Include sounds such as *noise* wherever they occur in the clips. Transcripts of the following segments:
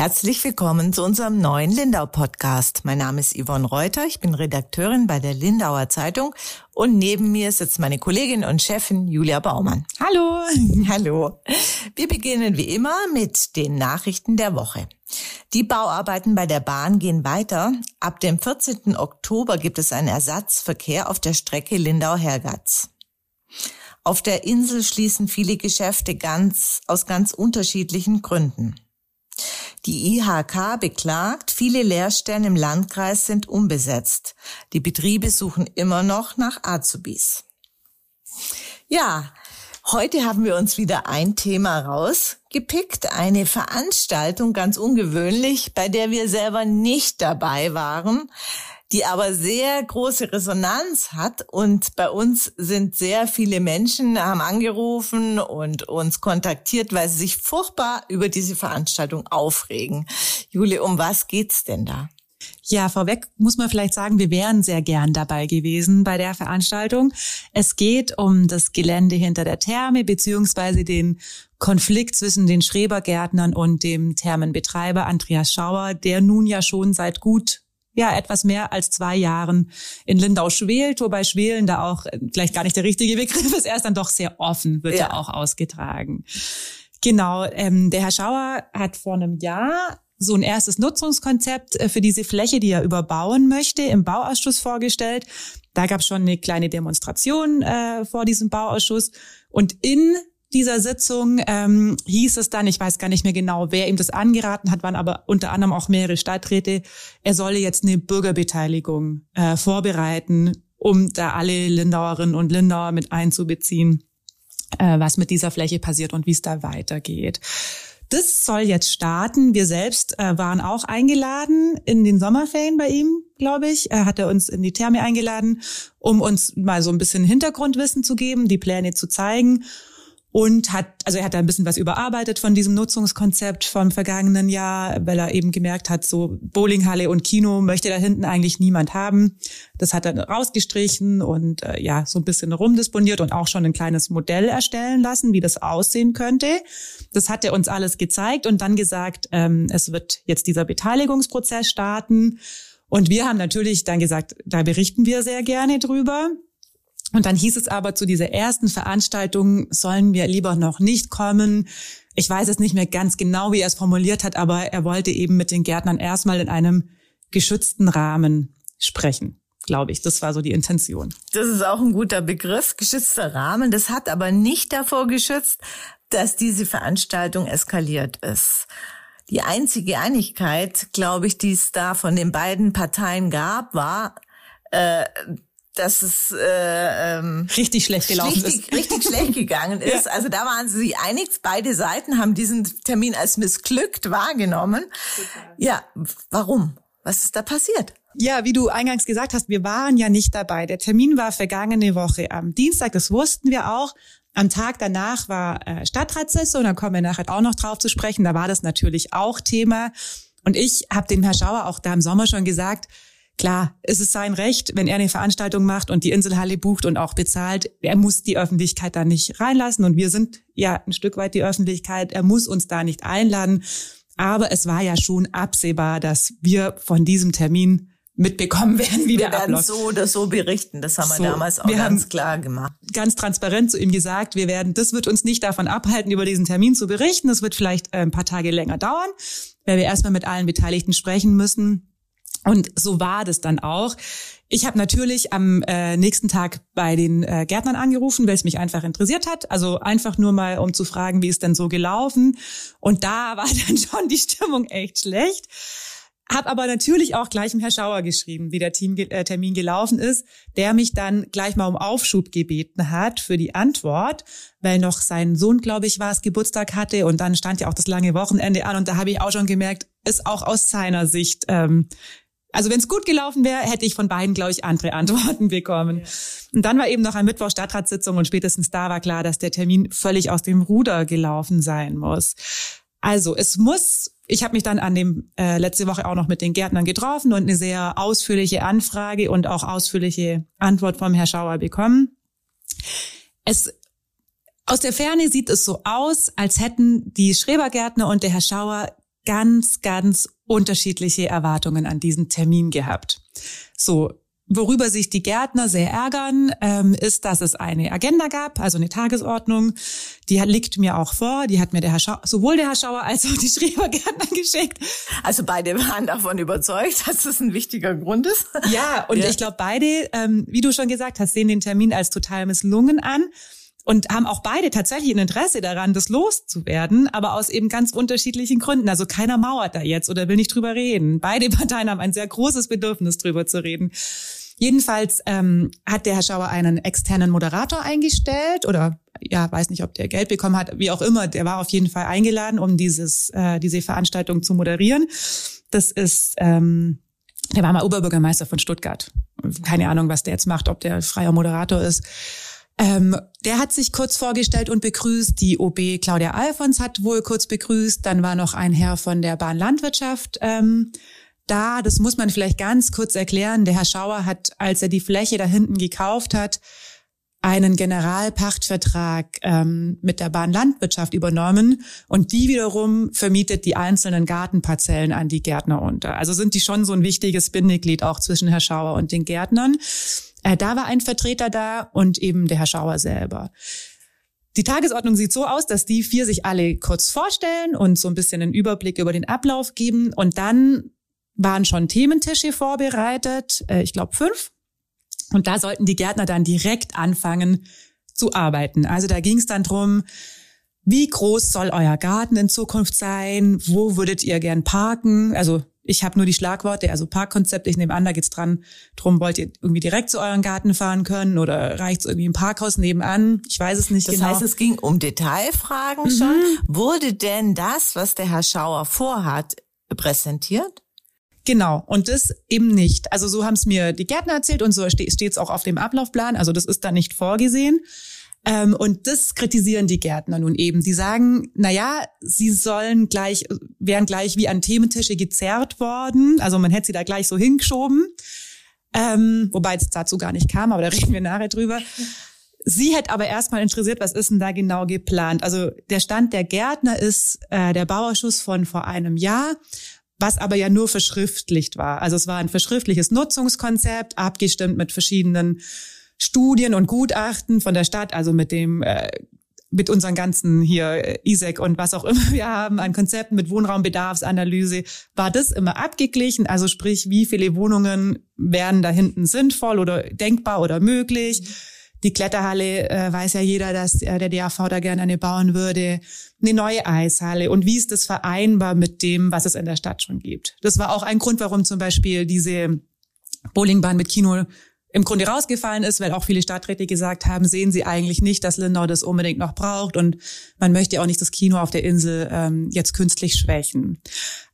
Herzlich willkommen zu unserem neuen Lindau-Podcast. Mein Name ist Yvonne Reuter, ich bin Redakteurin bei der Lindauer Zeitung und neben mir sitzt meine Kollegin und Chefin Julia Baumann. Hallo. *laughs* Hallo. Wir beginnen wie immer mit den Nachrichten der Woche. Die Bauarbeiten bei der Bahn gehen weiter. Ab dem 14. Oktober gibt es einen Ersatzverkehr auf der Strecke Lindau-Hergatz. Auf der Insel schließen viele Geschäfte ganz, aus ganz unterschiedlichen Gründen. Die IHK beklagt, viele Lehrstellen im Landkreis sind unbesetzt. Die Betriebe suchen immer noch nach Azubis. Ja, heute haben wir uns wieder ein Thema rausgepickt, eine Veranstaltung, ganz ungewöhnlich, bei der wir selber nicht dabei waren die aber sehr große Resonanz hat. Und bei uns sind sehr viele Menschen, haben angerufen und uns kontaktiert, weil sie sich furchtbar über diese Veranstaltung aufregen. Jule, um was geht's denn da? Ja, vorweg muss man vielleicht sagen, wir wären sehr gern dabei gewesen bei der Veranstaltung. Es geht um das Gelände hinter der Therme beziehungsweise den Konflikt zwischen den Schrebergärtnern und dem Thermenbetreiber Andreas Schauer, der nun ja schon seit gut ja etwas mehr als zwei Jahren in Lindau schwelt, wobei Schwelen da auch äh, vielleicht gar nicht der richtige Begriff ist. Er ist dann doch sehr offen, wird ja, ja auch ausgetragen. Genau, ähm, der Herr Schauer hat vor einem Jahr so ein erstes Nutzungskonzept äh, für diese Fläche, die er überbauen möchte, im Bauausschuss vorgestellt. Da gab es schon eine kleine Demonstration äh, vor diesem Bauausschuss. Und in dieser Sitzung ähm, hieß es dann, ich weiß gar nicht mehr genau, wer ihm das angeraten hat, waren aber unter anderem auch mehrere Stadträte, er solle jetzt eine Bürgerbeteiligung äh, vorbereiten, um da alle Lindauerinnen und Lindauer mit einzubeziehen, äh, was mit dieser Fläche passiert und wie es da weitergeht. Das soll jetzt starten. Wir selbst äh, waren auch eingeladen in den Sommerferien bei ihm, glaube ich. Er hat er uns in die Therme eingeladen, um uns mal so ein bisschen Hintergrundwissen zu geben, die Pläne zu zeigen und hat, also er hat da ein bisschen was überarbeitet von diesem Nutzungskonzept vom vergangenen Jahr, weil er eben gemerkt hat, so Bowlinghalle und Kino möchte da hinten eigentlich niemand haben. Das hat er rausgestrichen und äh, ja, so ein bisschen rumdisponiert und auch schon ein kleines Modell erstellen lassen, wie das aussehen könnte. Das hat er uns alles gezeigt und dann gesagt, ähm, es wird jetzt dieser Beteiligungsprozess starten. Und wir haben natürlich dann gesagt, da berichten wir sehr gerne drüber. Und dann hieß es aber zu dieser ersten Veranstaltung, sollen wir lieber noch nicht kommen. Ich weiß es nicht mehr ganz genau, wie er es formuliert hat, aber er wollte eben mit den Gärtnern erstmal in einem geschützten Rahmen sprechen, glaube ich. Das war so die Intention. Das ist auch ein guter Begriff, geschützter Rahmen. Das hat aber nicht davor geschützt, dass diese Veranstaltung eskaliert ist. Die einzige Einigkeit, glaube ich, die es da von den beiden Parteien gab, war, äh, dass es äh, ähm, richtig schlecht gelaufen richtig, ist. Richtig schlecht gegangen *laughs* ist. Ja. Also da waren sie sich einig. Beide Seiten haben diesen Termin als missglückt wahrgenommen. Total. Ja, warum? Was ist da passiert? Ja, wie du eingangs gesagt hast, wir waren ja nicht dabei. Der Termin war vergangene Woche am Dienstag, das wussten wir auch. Am Tag danach war äh, Stadtratssitzung, da kommen wir nachher auch noch drauf zu sprechen. Da war das natürlich auch Thema. Und ich habe dem Herr Schauer auch da im Sommer schon gesagt, Klar, es ist sein Recht, wenn er eine Veranstaltung macht und die Inselhalle bucht und auch bezahlt. Er muss die Öffentlichkeit da nicht reinlassen und wir sind ja ein Stück weit die Öffentlichkeit. Er muss uns da nicht einladen. Aber es war ja schon absehbar, dass wir von diesem Termin mitbekommen *laughs* werden, wie wir der werden so oder so berichten. Das haben wir so, damals auch wir ganz klar gemacht. Ganz transparent zu ihm gesagt, wir werden, das wird uns nicht davon abhalten, über diesen Termin zu berichten. Das wird vielleicht äh, ein paar Tage länger dauern, weil wir erstmal mit allen Beteiligten sprechen müssen. Und so war das dann auch. Ich habe natürlich am äh, nächsten Tag bei den äh, Gärtnern angerufen, weil es mich einfach interessiert hat. Also einfach nur mal, um zu fragen, wie ist denn so gelaufen. Und da *laughs* war dann schon die Stimmung echt schlecht. Hab aber natürlich auch gleich dem Herr Schauer geschrieben, wie der äh, Termin gelaufen ist, der mich dann gleich mal um Aufschub gebeten hat für die Antwort, weil noch sein Sohn, glaube ich, war es, Geburtstag hatte und dann stand ja auch das lange Wochenende an und da habe ich auch schon gemerkt, ist auch aus seiner Sicht ähm, also wenn es gut gelaufen wäre, hätte ich von beiden, glaube ich, andere Antworten *laughs* bekommen. Ja. Und dann war eben noch ein Mittwoch Stadtratssitzung und spätestens da war klar, dass der Termin völlig aus dem Ruder gelaufen sein muss. Also es muss ich habe mich dann an dem äh, letzte Woche auch noch mit den Gärtnern getroffen und eine sehr ausführliche Anfrage und auch ausführliche Antwort vom Herr Schauer bekommen. Es aus der Ferne sieht es so aus, als hätten die Schrebergärtner und der Herr Schauer ganz, ganz unterschiedliche Erwartungen an diesen Termin gehabt. So, Worüber sich die Gärtner sehr ärgern, ähm, ist, dass es eine Agenda gab, also eine Tagesordnung. Die liegt mir auch vor. Die hat mir der Herr Schauer, sowohl der Herr Schauer als auch die *laughs* Schrebergärtner geschickt. Also beide waren davon überzeugt, *laughs* dass es ein wichtiger Grund ist. Ja, und ja. ich glaube, beide, ähm, wie du schon gesagt hast, sehen den Termin als total misslungen an und haben auch beide tatsächlich ein Interesse daran, das loszuwerden, aber aus eben ganz unterschiedlichen Gründen. Also keiner mauert da jetzt oder will nicht drüber reden. Beide *laughs* Parteien haben ein sehr großes Bedürfnis, drüber zu reden. Jedenfalls ähm, hat der Herr Schauer einen externen Moderator eingestellt oder ja, weiß nicht, ob der Geld bekommen hat, wie auch immer. Der war auf jeden Fall eingeladen, um dieses äh, diese Veranstaltung zu moderieren. Das ist ähm, der war mal Oberbürgermeister von Stuttgart. Keine Ahnung, was der jetzt macht, ob der freier Moderator ist. Ähm, der hat sich kurz vorgestellt und begrüßt. Die OB Claudia Alfons hat wohl kurz begrüßt. Dann war noch ein Herr von der Bahnlandwirtschaft ähm, da, das muss man vielleicht ganz kurz erklären, der Herr Schauer hat, als er die Fläche da hinten gekauft hat, einen Generalpachtvertrag ähm, mit der Bahnlandwirtschaft übernommen und die wiederum vermietet die einzelnen Gartenparzellen an die Gärtner unter. Also sind die schon so ein wichtiges Bindeglied auch zwischen Herr Schauer und den Gärtnern. Äh, da war ein Vertreter da und eben der Herr Schauer selber. Die Tagesordnung sieht so aus, dass die vier sich alle kurz vorstellen und so ein bisschen einen Überblick über den Ablauf geben und dann waren schon Thementische vorbereitet, äh, ich glaube fünf. Und da sollten die Gärtner dann direkt anfangen zu arbeiten. Also da ging es dann drum, wie groß soll euer Garten in Zukunft sein? Wo würdet ihr gern parken? Also ich habe nur die Schlagworte, also Parkkonzept, ich nehme an, da geht's dran, drum wollt ihr irgendwie direkt zu euren Garten fahren können oder reicht's irgendwie im Parkhaus nebenan? Ich weiß es nicht das genau. Das heißt, es ging um Detailfragen mhm. schon. Wurde denn das, was der Herr Schauer vorhat, präsentiert? Genau, und das eben nicht. Also so haben es mir die Gärtner erzählt und so steht es auch auf dem Ablaufplan. Also das ist da nicht vorgesehen. Ähm, und das kritisieren die Gärtner nun eben. Die sagen, na ja, sie sollen gleich, wären gleich wie an Thementische gezerrt worden. Also man hätte sie da gleich so hingeschoben. Ähm, wobei es dazu gar nicht kam, aber da reden wir nachher drüber. Sie hätte aber erstmal interessiert, was ist denn da genau geplant? Also der Stand der Gärtner ist äh, der Bauerschuss von vor einem Jahr was aber ja nur verschriftlicht war. Also es war ein verschriftliches Nutzungskonzept, abgestimmt mit verschiedenen Studien und Gutachten von der Stadt, also mit dem äh, mit unseren ganzen hier äh, ISEC und was auch immer *laughs* wir haben an Konzepten mit Wohnraumbedarfsanalyse, war das immer abgeglichen. Also sprich, wie viele Wohnungen wären da hinten sinnvoll oder denkbar oder möglich. Die Kletterhalle äh, weiß ja jeder, dass äh, der DAV da gerne eine bauen würde. Eine neue Eishalle. Und wie ist das vereinbar mit dem, was es in der Stadt schon gibt? Das war auch ein Grund, warum zum Beispiel diese Bowlingbahn mit Kino im Grunde rausgefallen ist, weil auch viele Stadträte gesagt haben, sehen sie eigentlich nicht, dass Lindau das unbedingt noch braucht und man möchte auch nicht das Kino auf der Insel ähm, jetzt künstlich schwächen.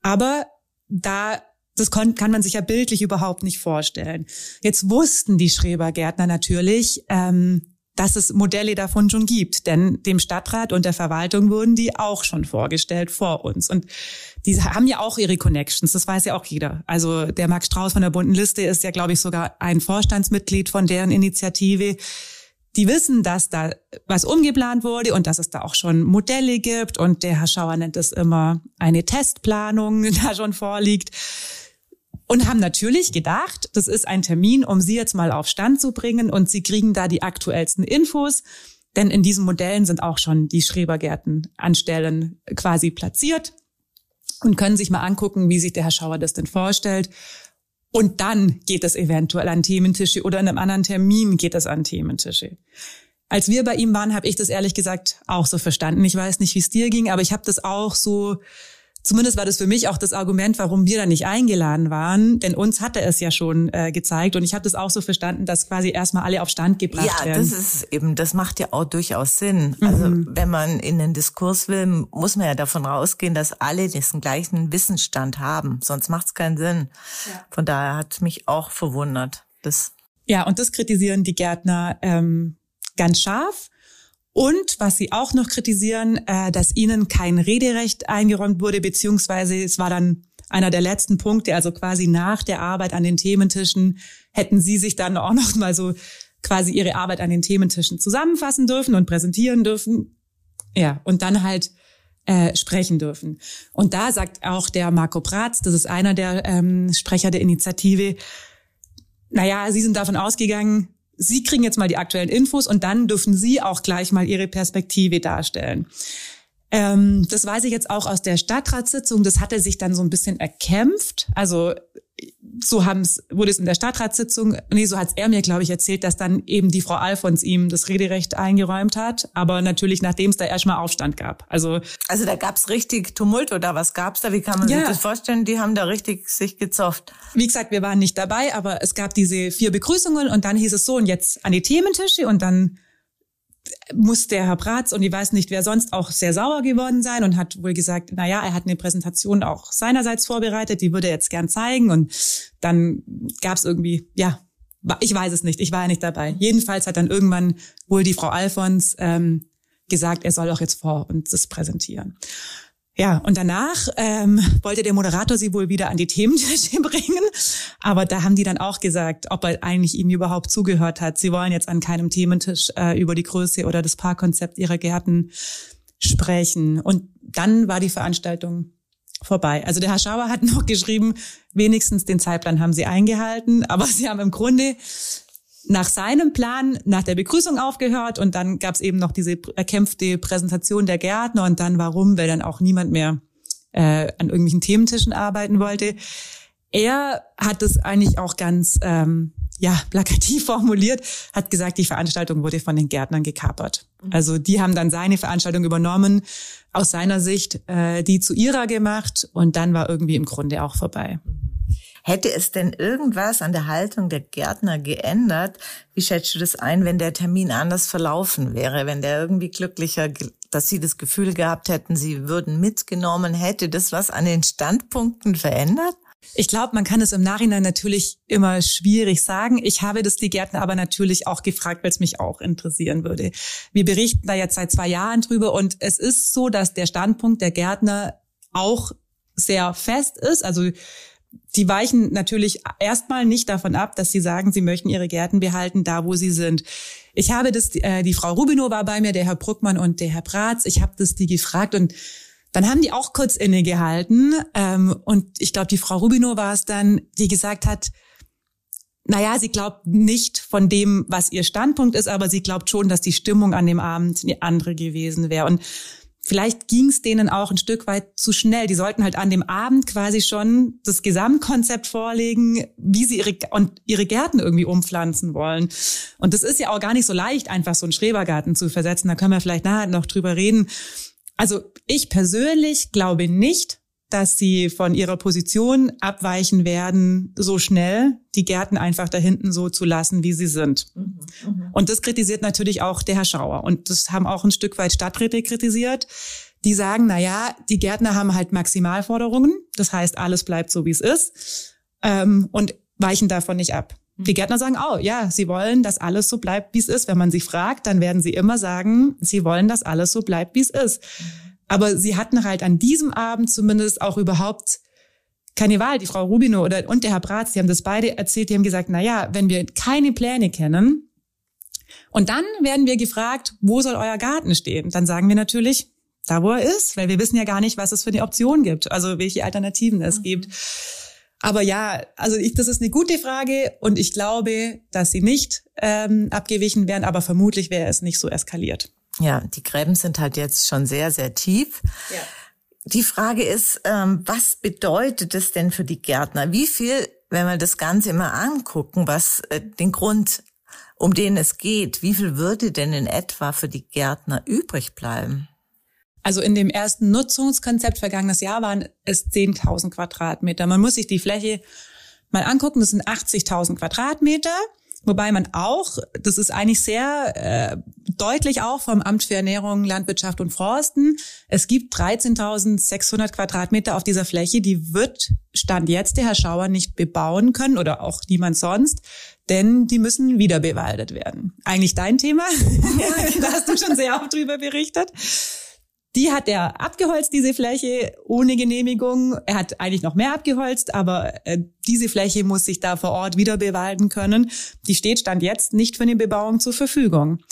Aber da das kann, man sich ja bildlich überhaupt nicht vorstellen. Jetzt wussten die Schrebergärtner natürlich, ähm, dass es Modelle davon schon gibt, denn dem Stadtrat und der Verwaltung wurden die auch schon vorgestellt vor uns. Und die haben ja auch ihre Connections, das weiß ja auch jeder. Also der Max Strauß von der bunten Liste ist ja, glaube ich, sogar ein Vorstandsmitglied von deren Initiative. Die wissen, dass da was umgeplant wurde und dass es da auch schon Modelle gibt. Und der Herr Schauer nennt es immer eine Testplanung, *laughs* die da schon vorliegt und haben natürlich gedacht, das ist ein Termin, um sie jetzt mal auf Stand zu bringen und sie kriegen da die aktuellsten Infos. Denn in diesen Modellen sind auch schon die Schrebergärten an Stellen quasi platziert und können sich mal angucken, wie sich der Herr Schauer das denn vorstellt. Und dann geht es eventuell an Thementische oder in einem anderen Termin geht es an Thementische. Als wir bei ihm waren, habe ich das ehrlich gesagt auch so verstanden. Ich weiß nicht, wie es dir ging, aber ich habe das auch so Zumindest war das für mich auch das Argument, warum wir da nicht eingeladen waren, denn uns hatte es ja schon äh, gezeigt und ich habe das auch so verstanden, dass quasi erstmal alle auf Stand gebracht ja, werden. Ja, das ist eben, das macht ja auch durchaus Sinn. Also mhm. wenn man in den Diskurs will, muss man ja davon rausgehen, dass alle diesen gleichen Wissensstand haben, sonst macht es keinen Sinn. Ja. Von daher hat mich auch verwundert. Das ja, und das kritisieren die Gärtner ähm, ganz scharf. Und was sie auch noch kritisieren, äh, dass ihnen kein Rederecht eingeräumt wurde, beziehungsweise es war dann einer der letzten Punkte, also quasi nach der Arbeit an den Thementischen, hätten sie sich dann auch noch mal so quasi ihre Arbeit an den Thementischen zusammenfassen dürfen und präsentieren dürfen. Ja, und dann halt äh, sprechen dürfen. Und da sagt auch der Marco Pratz, das ist einer der ähm, Sprecher der Initiative, naja, sie sind davon ausgegangen, sie kriegen jetzt mal die aktuellen Infos und dann dürfen sie auch gleich mal ihre Perspektive darstellen. Ähm, das weiß ich jetzt auch aus der Stadtratssitzung. Das hatte sich dann so ein bisschen erkämpft. Also so haben's, wurde es in der Stadtratssitzung, nee, so hat's er mir, glaube ich, erzählt, dass dann eben die Frau Alfons ihm das Rederecht eingeräumt hat. Aber natürlich, nachdem es da erstmal Aufstand gab. Also, also da gab's richtig Tumult oder was gab's da? Wie kann man ja. sich das vorstellen? Die haben da richtig sich gezofft. Wie gesagt, wir waren nicht dabei, aber es gab diese vier Begrüßungen und dann hieß es so, und jetzt an die Thementische und dann muss der Herr Bratz und ich weiß nicht, wer sonst auch sehr sauer geworden sein und hat wohl gesagt, na ja, er hat eine Präsentation auch seinerseits vorbereitet, die würde er jetzt gern zeigen und dann gab es irgendwie, ja, ich weiß es nicht, ich war ja nicht dabei. Jedenfalls hat dann irgendwann wohl die Frau Alfons ähm, gesagt, er soll auch jetzt vor uns das präsentieren. Ja, und danach ähm, wollte der Moderator sie wohl wieder an die Thementische *laughs* bringen. Aber da haben die dann auch gesagt, ob er eigentlich ihm überhaupt zugehört hat. Sie wollen jetzt an keinem Thementisch äh, über die Größe oder das Parkkonzept ihrer Gärten sprechen. Und dann war die Veranstaltung vorbei. Also der Herr Schauer hat *laughs* noch geschrieben, wenigstens den Zeitplan haben sie eingehalten, aber *laughs* sie haben im Grunde nach seinem Plan nach der Begrüßung aufgehört und dann gab es eben noch diese erkämpfte Präsentation der Gärtner und dann warum, weil dann auch niemand mehr äh, an irgendwelchen Thementischen arbeiten wollte. Er hat es eigentlich auch ganz ähm, ja plakativ *laughs* formuliert, hat gesagt, die Veranstaltung wurde von den Gärtnern gekapert. Mhm. Also die haben dann seine Veranstaltung übernommen, aus seiner Sicht äh, die zu ihrer gemacht und dann war irgendwie im Grunde auch vorbei. Hätte es denn irgendwas an der Haltung der Gärtner geändert? Wie schätzt du das ein, wenn der Termin anders verlaufen wäre, wenn der irgendwie glücklicher, dass sie das Gefühl gehabt hätten, sie würden mitgenommen, hätte das was an den Standpunkten verändert? Ich glaube, man kann es im Nachhinein natürlich immer schwierig sagen. Ich habe das die Gärtner aber natürlich auch gefragt, weil es mich auch interessieren würde. Wir berichten da jetzt seit zwei Jahren drüber und es ist so, dass der Standpunkt der Gärtner auch sehr fest ist. Also die weichen natürlich erstmal nicht davon ab, dass sie sagen, sie möchten ihre Gärten behalten, da wo sie sind. Ich habe das, äh, die Frau Rubino war bei mir, der Herr Bruckmann und der Herr Bratz. Ich habe das die gefragt und dann haben die auch kurz innegehalten. Ähm, und ich glaube, die Frau Rubino war es dann, die gesagt hat, naja, sie glaubt nicht von dem, was ihr Standpunkt ist, aber sie glaubt schon, dass die Stimmung an dem Abend eine andere gewesen wäre. Und vielleicht ging es denen auch ein Stück weit zu schnell. Die sollten halt an dem Abend quasi schon das Gesamtkonzept vorlegen, wie sie ihre, und ihre Gärten irgendwie umpflanzen wollen. Und das ist ja auch gar nicht so leicht, einfach so einen Schrebergarten zu versetzen. Da können wir vielleicht nachher noch drüber reden. Also ich persönlich glaube nicht, dass sie von ihrer Position abweichen werden, so schnell die Gärten einfach da hinten so zu lassen, wie sie sind. Mhm, mh. Und das kritisiert natürlich auch der Herr Schauer. Und das haben auch ein Stück weit Stadträte kritisiert. Die sagen, na ja, die Gärtner haben halt Maximalforderungen. Das heißt, alles bleibt so, wie es ist. Ähm, und weichen davon nicht ab. Die mhm. Gärtner sagen, oh ja, sie wollen, dass alles so bleibt, wie es ist. Wenn man sie fragt, dann werden sie immer sagen, sie wollen, dass alles so bleibt, wie es ist. Aber sie hatten halt an diesem Abend zumindest auch überhaupt keine Wahl. Die Frau Rubino oder, und der Herr Bratz, die haben das beide erzählt, die haben gesagt, na ja, wenn wir keine Pläne kennen, und dann werden wir gefragt, wo soll euer Garten stehen? Dann sagen wir natürlich, da wo er ist, weil wir wissen ja gar nicht, was es für eine Option gibt, also welche Alternativen es mhm. gibt. Aber ja, also ich, das ist eine gute Frage und ich glaube, dass sie nicht ähm, abgewichen wären, aber vermutlich wäre es nicht so eskaliert. Ja, die Gräben sind halt jetzt schon sehr, sehr tief. Ja. Die Frage ist, ähm, was bedeutet es denn für die Gärtner? Wie viel, wenn wir das Ganze immer angucken, was äh, den Grund, um den es geht, wie viel würde denn in etwa für die Gärtner übrig bleiben? Also in dem ersten Nutzungskonzept vergangenes Jahr waren es 10.000 Quadratmeter. Man muss sich die Fläche mal angucken, das sind 80.000 Quadratmeter Wobei man auch, das ist eigentlich sehr äh, deutlich auch vom Amt für Ernährung, Landwirtschaft und Forsten, es gibt 13.600 Quadratmeter auf dieser Fläche, die wird Stand jetzt der Herr Schauer nicht bebauen können oder auch niemand sonst, denn die müssen wieder bewaldet werden. Eigentlich dein Thema, *laughs* da hast du schon sehr oft drüber berichtet. Die hat er abgeholzt, diese Fläche, ohne Genehmigung. Er hat eigentlich noch mehr abgeholzt, aber äh, diese Fläche muss sich da vor Ort wieder bewalden können. Die steht Stand jetzt nicht für eine Bebauung zur Verfügung.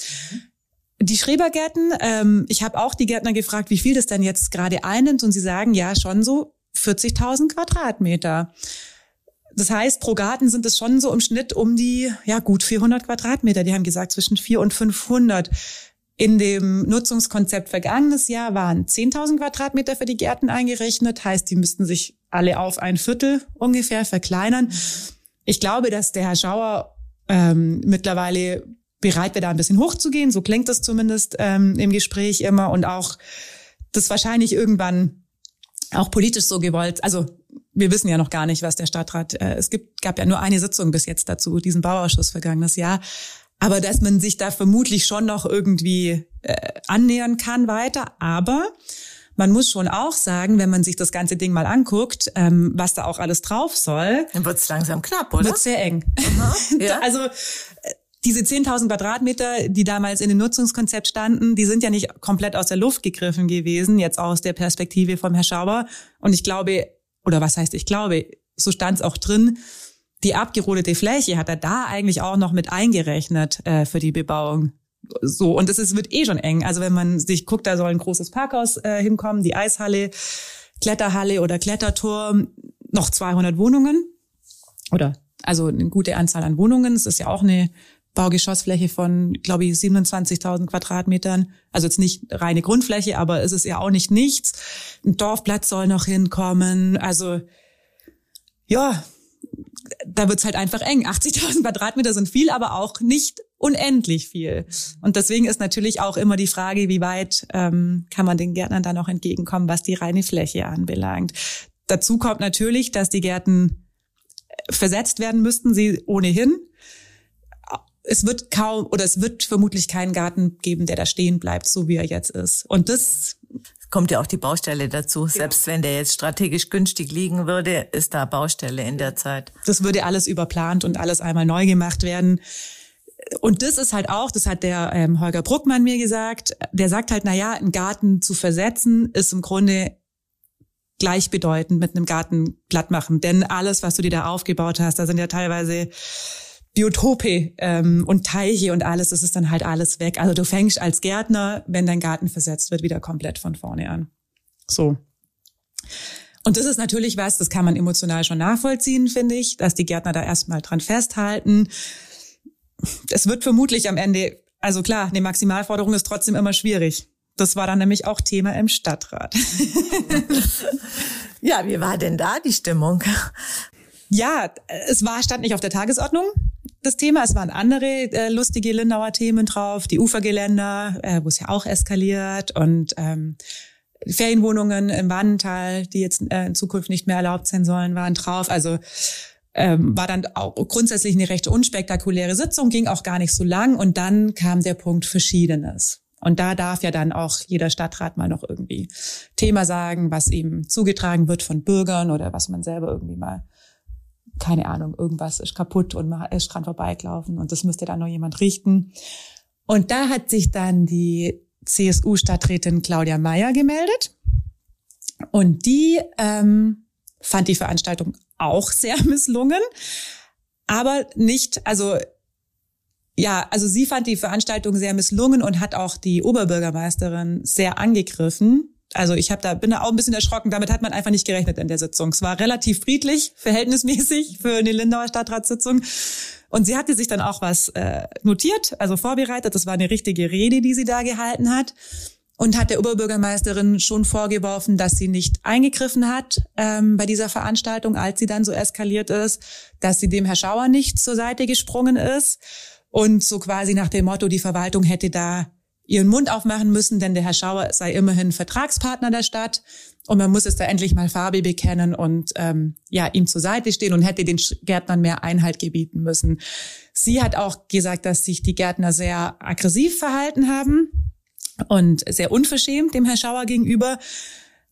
Die Schrebergärten, ähm, ich habe auch die Gärtner gefragt, wie viel das denn jetzt gerade einnimmt und sie sagen, ja, schon so 40.000 Quadratmeter. Das heißt, pro Garten sind es schon so im Schnitt um die, ja, gut 400 Quadratmeter. Die haben gesagt, zwischen 4 und 500. In dem Nutzungskonzept vergangenes Jahr waren 10.000 Quadratmeter für die Gärten eingerechnet, heißt, die müssten sich alle auf ein Viertel ungefähr verkleinern. Ich glaube, dass der Herr Schauer ähm, mittlerweile bereit wäre, da ein bisschen hochzugehen. So klingt das zumindest ähm, im Gespräch immer und auch das wahrscheinlich irgendwann auch politisch so gewollt. Also wir wissen ja noch gar nicht, was der Stadtrat. Äh, es gibt, gab ja nur eine Sitzung bis jetzt dazu, diesen Bauausschuss vergangenes Jahr aber dass man sich da vermutlich schon noch irgendwie äh, annähern kann weiter. Aber man muss schon auch sagen, wenn man sich das ganze Ding mal anguckt, ähm, was da auch alles drauf soll. Dann wird's langsam knapp, oder? Wird sehr eng. Aha, *laughs* ja. also äh, diese 10.000 Quadratmeter, die damals in dem Nutzungskonzept standen, die sind ja nicht komplett aus der Luft gegriffen gewesen, jetzt aus der Perspektive vom Herr Schauber. Und ich glaube, oder was heißt ich glaube, so stand es auch drin, die abgerodete Fläche hat er da eigentlich auch noch mit eingerechnet äh, für die Bebauung. So, und es ist, wird eh schon eng. Also wenn man sich guckt, da soll ein großes Parkhaus äh, hinkommen, die Eishalle, Kletterhalle oder Kletterturm, noch 200 Wohnungen oder also eine gute Anzahl an Wohnungen. Es ist ja auch eine Baugeschossfläche von, glaube ich, 27.000 Quadratmetern. Also jetzt nicht reine Grundfläche, aber es ist ja auch nicht nichts. Ein Dorfplatz soll noch hinkommen. Also ja, da wird's halt einfach eng. 80.000 Quadratmeter sind viel, aber auch nicht unendlich viel. Und deswegen ist natürlich auch immer die Frage, wie weit ähm, kann man den Gärtnern da noch entgegenkommen, was die reine Fläche anbelangt. Dazu kommt natürlich, dass die Gärten versetzt werden müssten, sie ohnehin. Es wird kaum oder es wird vermutlich keinen Garten geben, der da stehen bleibt, so wie er jetzt ist. Und das kommt ja auch die Baustelle dazu. Genau. Selbst wenn der jetzt strategisch günstig liegen würde, ist da Baustelle in der Zeit. Das würde alles überplant und alles einmal neu gemacht werden. Und das ist halt auch, das hat der ähm, Holger Bruckmann mir gesagt, der sagt halt, na ja, einen Garten zu versetzen ist im Grunde gleichbedeutend mit einem Garten glatt machen. Denn alles, was du dir da aufgebaut hast, da sind ja teilweise Biotope ähm, und Teiche und alles, das ist dann halt alles weg. Also du fängst als Gärtner, wenn dein Garten versetzt wird, wieder komplett von vorne an. So. Und das ist natürlich was, das kann man emotional schon nachvollziehen, finde ich, dass die Gärtner da erstmal dran festhalten. Es wird vermutlich am Ende, also klar, eine Maximalforderung ist trotzdem immer schwierig. Das war dann nämlich auch Thema im Stadtrat. ja, wie war denn da die Stimmung? Ja, es war, stand nicht auf der Tagesordnung das Thema. Es waren andere äh, lustige Lindauer Themen drauf, die Ufergeländer, äh, wo es ja auch eskaliert und ähm, Ferienwohnungen im Wannental, die jetzt äh, in Zukunft nicht mehr erlaubt sein sollen, waren drauf. Also ähm, war dann auch grundsätzlich eine recht unspektakuläre Sitzung, ging auch gar nicht so lang und dann kam der Punkt Verschiedenes. Und da darf ja dann auch jeder Stadtrat mal noch irgendwie Thema sagen, was ihm zugetragen wird von Bürgern oder was man selber irgendwie mal keine Ahnung, irgendwas ist kaputt und man ist dran vorbeigelaufen und das müsste dann noch jemand richten. Und da hat sich dann die CSU-Stadträtin Claudia Meyer gemeldet und die ähm, fand die Veranstaltung auch sehr *laughs* misslungen, aber nicht, also ja, also sie fand die Veranstaltung sehr misslungen und hat auch die Oberbürgermeisterin sehr angegriffen also ich habe da bin da auch ein bisschen erschrocken. Damit hat man einfach nicht gerechnet in der Sitzung. Es war relativ friedlich, verhältnismäßig für eine Lindauer Stadtratssitzung. Und sie hatte sich dann auch was äh, notiert, also vorbereitet. Das war eine richtige Rede, die sie da gehalten hat. Und hat der Oberbürgermeisterin schon vorgeworfen, dass sie nicht eingegriffen hat ähm, bei dieser Veranstaltung, als sie dann so eskaliert ist, dass sie dem Herr Schauer nicht zur Seite gesprungen ist. Und so quasi nach dem Motto, die Verwaltung hätte da ihren Mund aufmachen müssen, denn der Herr Schauer sei immerhin Vertragspartner der Stadt. und man muss es da endlich mal Farbe bekennen und ähm, ja ihm zur Seite stehen und hätte den Gärtnern mehr Einhalt gebieten müssen. Sie hat auch gesagt, dass sich die Gärtner sehr aggressiv verhalten haben und sehr unverschämt dem Herr Schauer gegenüber.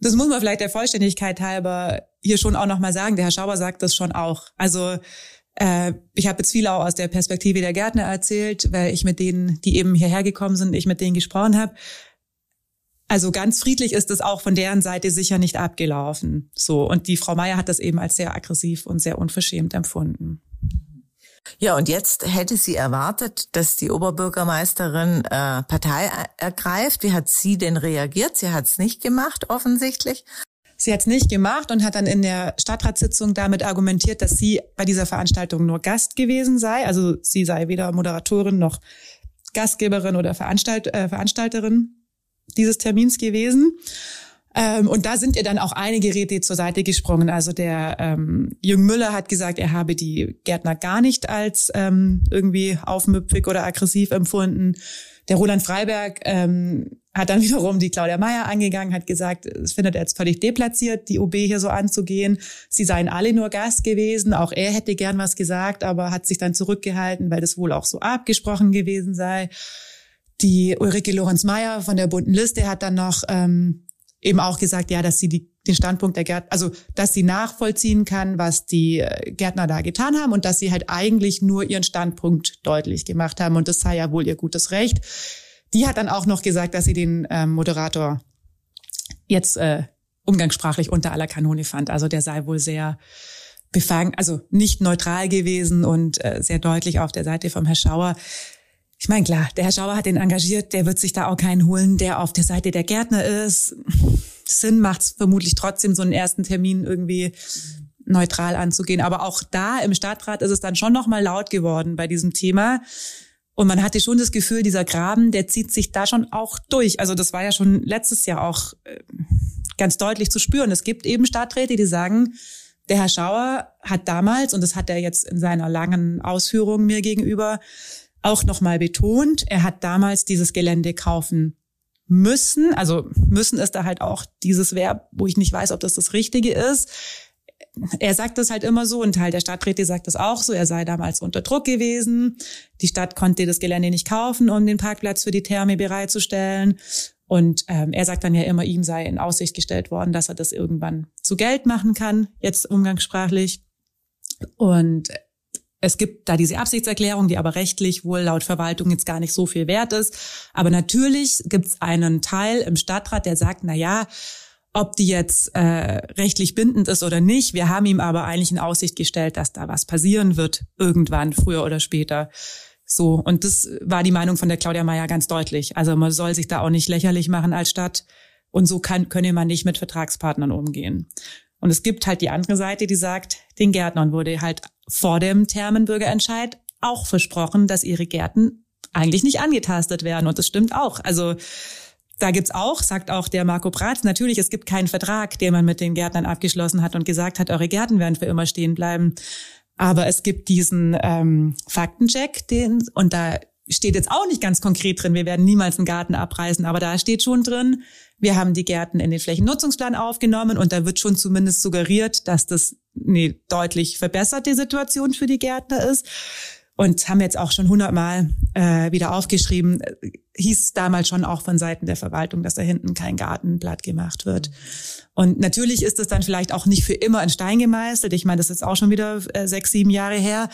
Das muss man vielleicht der Vollständigkeit halber hier schon auch nochmal sagen. Der Herr Schauer sagt das schon auch. Also äh, ich habe jetzt viel auch aus der Perspektive der Gärtner erzählt, weil ich mit denen, die eben hierher gekommen sind, ich mit denen gesprochen habe. Also ganz friedlich ist es auch von deren Seite sicher nicht abgelaufen. So und die Frau Meier hat das eben als sehr aggressiv und sehr unverschämt empfunden. Ja, und jetzt hätte sie erwartet, dass die Oberbürgermeisterin äh, Partei ergreift. Wie hat sie denn reagiert? Sie hat es nicht gemacht, offensichtlich. Sie hat es nicht gemacht und hat dann in der Stadtratssitzung damit argumentiert, dass sie bei dieser Veranstaltung nur Gast gewesen sei. Also sie sei weder Moderatorin noch Gastgeberin oder Veranstalt, äh, Veranstalterin dieses Termins gewesen. Ähm, und da sind ihr dann auch einige Räte zur Seite gesprungen. Also der ähm, Jürgen Müller hat gesagt, er habe die Gärtner gar nicht als ähm, irgendwie aufmüpfig oder aggressiv empfunden. Der Roland Freiberg ähm, hat dann *laughs* wiederum die Claudia Meyer angegangen, hat gesagt, es findet er jetzt völlig deplatziert, die OB hier so anzugehen. Sie seien alle nur Gast gewesen. Auch er hätte gern was gesagt, aber hat sich dann zurückgehalten, weil das wohl auch so abgesprochen gewesen sei. Die Ulrike Lorenz-Meyer von der bunten Liste hat dann noch ähm, eben auch gesagt, ja, dass sie die, den Standpunkt der Gärtner, also dass sie nachvollziehen kann, was die äh, Gärtner da getan haben und dass sie halt eigentlich nur ihren Standpunkt deutlich gemacht haben und das sei ja wohl ihr gutes Recht. Die hat dann auch noch gesagt, dass sie den ähm, Moderator jetzt äh, umgangssprachlich unter aller Kanone fand. Also der sei wohl sehr befangen, also nicht neutral gewesen und äh, sehr deutlich auf der Seite vom Herr Schauer. Ich meine, klar, der Herr Schauer hat den engagiert, der wird sich da auch keinen holen, der auf der Seite der Gärtner ist. Sinn macht es vermutlich trotzdem, so einen ersten Termin irgendwie neutral anzugehen. Aber auch da im Stadtrat ist es dann schon nochmal laut geworden bei diesem Thema. Und man hatte schon das Gefühl, dieser Graben, der zieht sich da schon auch durch. Also das war ja schon letztes Jahr auch äh, ganz deutlich zu spüren. Es gibt eben Stadträte, die sagen, der Herr Schauer hat damals, und das hat er jetzt in seiner langen Ausführung mir gegenüber auch nochmal betont, er hat damals dieses Gelände kaufen müssen. Also müssen ist da halt auch dieses Verb, wo ich nicht weiß, ob das das Richtige ist. Er sagt das halt immer so, ein Teil der Stadträte sagt das auch so, er sei damals unter Druck gewesen. Die Stadt konnte das Gelände nicht kaufen, um den Parkplatz für die Therme bereitzustellen. Und ähm, er sagt dann ja immer, ihm sei in Aussicht gestellt worden, dass er das irgendwann zu Geld machen kann, jetzt umgangssprachlich. Und es gibt da diese Absichtserklärung, die aber rechtlich wohl laut Verwaltung jetzt gar nicht so viel wert ist. Aber natürlich gibt es einen Teil im Stadtrat, der sagt, na ja, ob die jetzt äh, rechtlich bindend ist oder nicht, wir haben ihm aber eigentlich in Aussicht gestellt, dass da was passieren wird, irgendwann, früher oder später. So, und das war die Meinung von der Claudia Meyer ganz deutlich. Also man soll sich da auch nicht lächerlich machen als Stadt. Und so kann, könne man nicht mit Vertragspartnern umgehen. Und es gibt halt die andere Seite, die sagt, den Gärtnern wurde halt vor dem Thermenbürgerentscheid auch versprochen, dass ihre Gärten eigentlich nicht angetastet werden. Und das stimmt auch. Also da gibt's auch, sagt auch der Marco Bratz, natürlich, es gibt keinen Vertrag, den man mit den Gärtnern abgeschlossen hat und gesagt hat, eure Gärten werden für immer stehen bleiben. Aber es gibt diesen ähm, Faktencheck, den, und da steht jetzt auch nicht ganz konkret drin, wir werden niemals einen Garten abreißen, aber da steht schon drin, wir haben die Gärten in den Flächennutzungsplan aufgenommen und da wird schon zumindest suggeriert, dass das eine deutlich verbesserte Situation für die Gärtner ist. Und haben jetzt auch schon hundertmal äh, wieder aufgeschrieben, hieß damals schon auch von Seiten der Verwaltung, dass da hinten kein Gartenblatt gemacht wird. Und natürlich ist es dann vielleicht auch nicht für immer in Stein gemeißelt. Ich meine, das ist auch schon wieder äh, sechs, sieben Jahre her.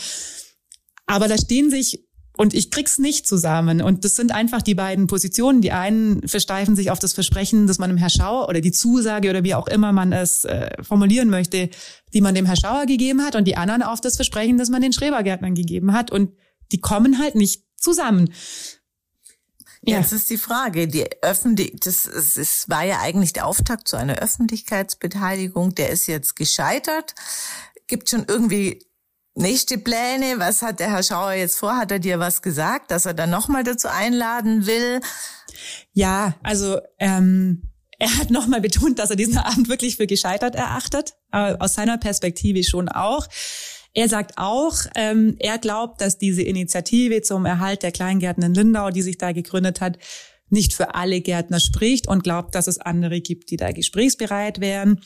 Aber da stehen sich und ich krieg's nicht zusammen. Und das sind einfach die beiden Positionen. Die einen versteifen sich auf das Versprechen, dass man dem Herr Schauer oder die Zusage oder wie auch immer man es äh, formulieren möchte, die man dem Herr Schauer gegeben hat und die anderen auf das Versprechen, das man den Schrebergärtnern gegeben hat. Und die kommen halt nicht zusammen. Ja. Jetzt ist die Frage, die öffentlich, das, das war ja eigentlich der Auftakt zu einer Öffentlichkeitsbeteiligung, der ist jetzt gescheitert. Gibt schon irgendwie Nächste Pläne, was hat der Herr Schauer jetzt vor? Hat er dir was gesagt, dass er dann nochmal dazu einladen will? Ja, also ähm, er hat nochmal betont, dass er diesen *laughs* Abend wirklich für gescheitert erachtet, aber aus seiner Perspektive schon auch. Er sagt auch, ähm, er glaubt, dass diese Initiative zum Erhalt der Kleingärten in Lindau, die sich da gegründet hat, nicht für alle Gärtner spricht und glaubt, dass es andere gibt, die da gesprächsbereit wären.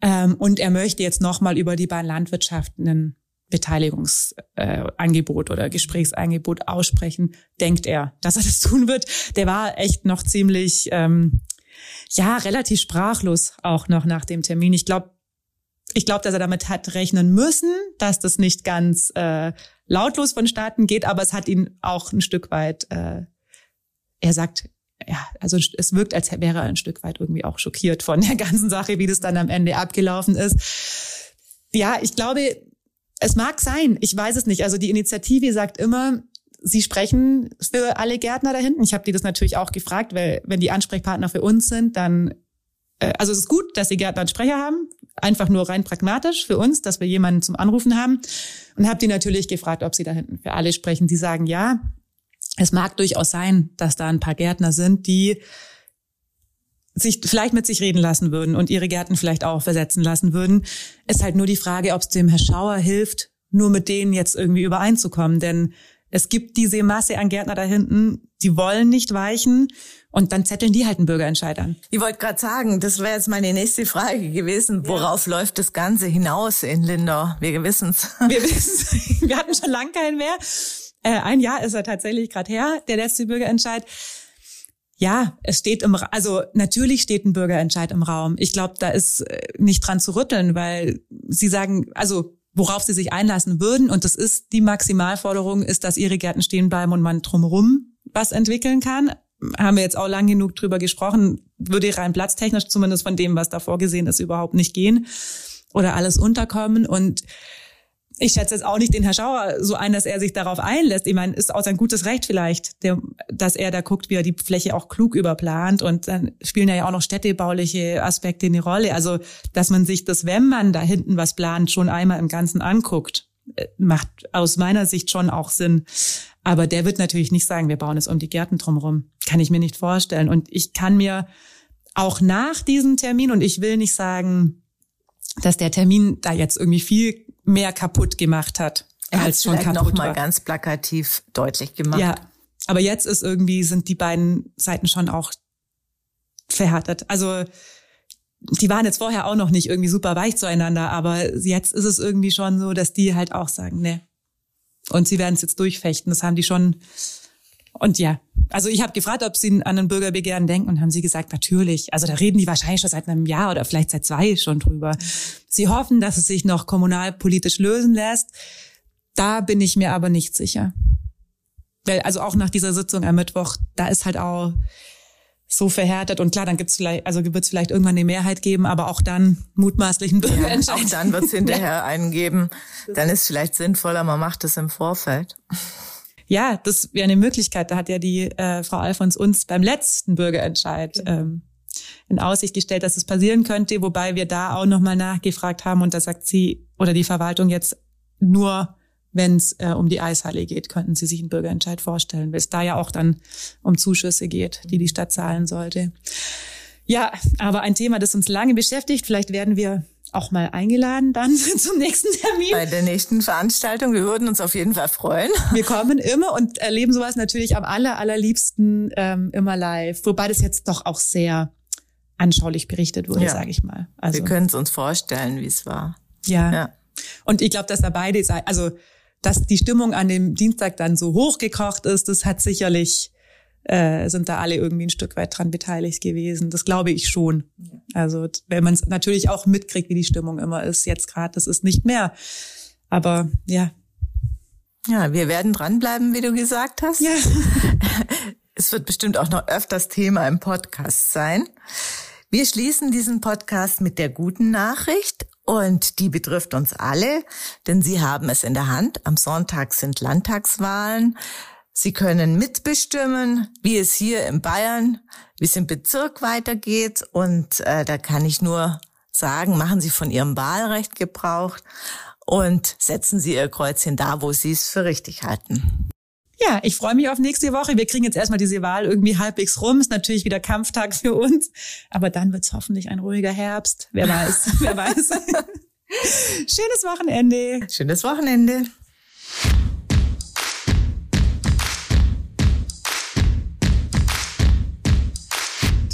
Ähm, und er möchte jetzt nochmal über die Bahnlandwirtschaft einen Beteiligungsangebot äh, oder Gesprächsangebot aussprechen, denkt er, dass er das tun wird. Der war echt noch ziemlich, ähm, ja, relativ sprachlos auch noch nach dem Termin. Ich glaube, ich glaube, dass er damit hat rechnen müssen, dass das nicht ganz äh, lautlos vonstatten geht, aber es hat ihn auch ein Stück weit, äh, er sagt, ja, also es wirkt, als wäre er ein Stück weit irgendwie auch schockiert von der ganzen Sache, wie das dann am Ende abgelaufen ist. Ja, ich glaube, es mag sein, ich weiß es nicht. Also die Initiative sagt immer, sie sprechen für alle Gärtner da hinten. Ich habe die das natürlich auch gefragt, weil wenn die Ansprechpartner für uns sind, dann äh, also es ist gut, dass die Gärtner einen Sprecher haben, einfach nur rein pragmatisch für uns, dass wir jemanden zum Anrufen haben und habe die natürlich gefragt, ob sie da hinten für alle sprechen. Die sagen ja. Es mag durchaus sein, dass da ein paar Gärtner sind, die sich vielleicht mit sich reden lassen würden und ihre Gärten vielleicht auch versetzen lassen würden. Ist halt nur die Frage, ob es dem Herr Schauer hilft, nur mit denen jetzt irgendwie übereinzukommen. Denn es gibt diese Masse an Gärtner da hinten, die wollen nicht weichen und dann zetteln die halt einen Bürgerentscheid an. Ich wollte gerade sagen, das wäre jetzt meine nächste Frage gewesen. Worauf ja. läuft das Ganze hinaus in Lindau? Wir wissen's. *laughs* Wir wissen's. Wir hatten schon lange keinen mehr. Äh, ein Jahr ist er tatsächlich gerade her, der letzte Bürgerentscheid. Ja, es steht im, also natürlich steht ein Bürgerentscheid im Raum. Ich glaube, da ist äh, nicht dran zu rütteln, weil Sie sagen, also worauf Sie sich einlassen würden, und das ist die Maximalforderung, ist, dass Ihre Gärten stehen bleiben und man drumherum was entwickeln kann. Haben wir jetzt auch lang genug drüber gesprochen, würde rein platztechnisch zumindest von dem, was da vorgesehen ist, überhaupt nicht gehen oder alles unterkommen. Und ich schätze jetzt auch nicht den Herr Schauer so ein, dass er sich darauf einlässt. Ich meine, ist auch sein gutes Recht vielleicht, der, dass er da guckt, wie er die Fläche auch klug überplant. Und dann spielen ja auch noch städtebauliche Aspekte eine Rolle. Also, dass man sich das, wenn man da hinten was plant, schon einmal im Ganzen anguckt, äh, macht aus meiner Sicht schon auch Sinn. Aber der wird natürlich nicht sagen, wir bauen es um die Gärten drumherum. Kann ich mir nicht vorstellen. Und ich kann mir auch nach diesem Termin, und ich will nicht sagen, dass der Termin da jetzt irgendwie viel mehr kaputt gemacht hat, er als schon kaputt noch mal war. ganz plakativ deutlich gemacht. Ja, aber jetzt ist irgendwie sind die beiden Seiten schon auch verhärtet. Also die waren jetzt vorher auch noch nicht irgendwie super weich zueinander, aber jetzt ist es irgendwie schon so, dass die halt auch sagen, ne. Und sie werden es jetzt durchfechten. Das haben die schon. Und ja, also ich habe gefragt, ob sie an ein Bürgerbegehren denken und haben sie gesagt, natürlich. Also da reden die wahrscheinlich schon seit einem Jahr oder vielleicht seit zwei schon drüber. Sie hoffen, dass es sich noch kommunalpolitisch lösen lässt. Da bin ich mir aber nicht sicher. Weil, also auch nach dieser Sitzung am Mittwoch, da ist halt auch so verhärtet und klar, dann gibt's vielleicht, also wird es vielleicht irgendwann eine Mehrheit geben, aber auch dann mutmaßlichen Bürgerentscheid. Ja, auch dann wird es *laughs* hinterher einen geben. Dann ist vielleicht sinnvoller, man macht es im Vorfeld. Ja, das wäre eine Möglichkeit. Da hat ja die äh, Frau Alfons uns beim letzten Bürgerentscheid genau. ähm, in Aussicht gestellt, dass es passieren könnte, wobei wir da auch nochmal nachgefragt haben und da sagt sie oder die Verwaltung jetzt nur, wenn es äh, um die Eishalle geht, könnten sie sich einen Bürgerentscheid vorstellen, weil es da ja auch dann um Zuschüsse geht, die die Stadt zahlen sollte. Ja, aber ein Thema, das uns lange beschäftigt. Vielleicht werden wir auch mal eingeladen dann *laughs* zum nächsten Termin. Bei der nächsten Veranstaltung. Wir würden uns auf jeden Fall freuen. Wir kommen immer und erleben sowas natürlich am aller, allerliebsten ähm, immer live. Wobei das jetzt doch auch sehr anschaulich berichtet wurde, ja. sage ich mal. Also, wir können es uns vorstellen, wie es war. Ja. ja. Und ich glaube, dass da beide, also dass die Stimmung an dem Dienstag dann so hochgekocht ist, das hat sicherlich äh, sind da alle irgendwie ein Stück weit dran beteiligt gewesen. Das glaube ich schon. Also wenn man es natürlich auch mitkriegt, wie die Stimmung immer ist, jetzt gerade, das ist nicht mehr. Aber ja. Ja, wir werden dranbleiben, wie du gesagt hast. Ja. *laughs* Es wird bestimmt auch noch öfters Thema im Podcast sein. Wir schließen diesen Podcast mit der guten Nachricht und die betrifft uns alle, denn Sie haben es in der Hand. Am Sonntag sind Landtagswahlen. Sie können mitbestimmen, wie es hier in Bayern, wie es im Bezirk weitergeht. Und äh, da kann ich nur sagen, machen Sie von Ihrem Wahlrecht Gebrauch und setzen Sie Ihr Kreuzchen da, wo Sie es für richtig halten. Ja, ich freue mich auf nächste Woche. Wir kriegen jetzt erstmal diese Wahl irgendwie halbwegs rum. Ist natürlich wieder Kampftag für uns. Aber dann wird's hoffentlich ein ruhiger Herbst. Wer weiß, *laughs* wer weiß. Schönes Wochenende. Schönes Wochenende.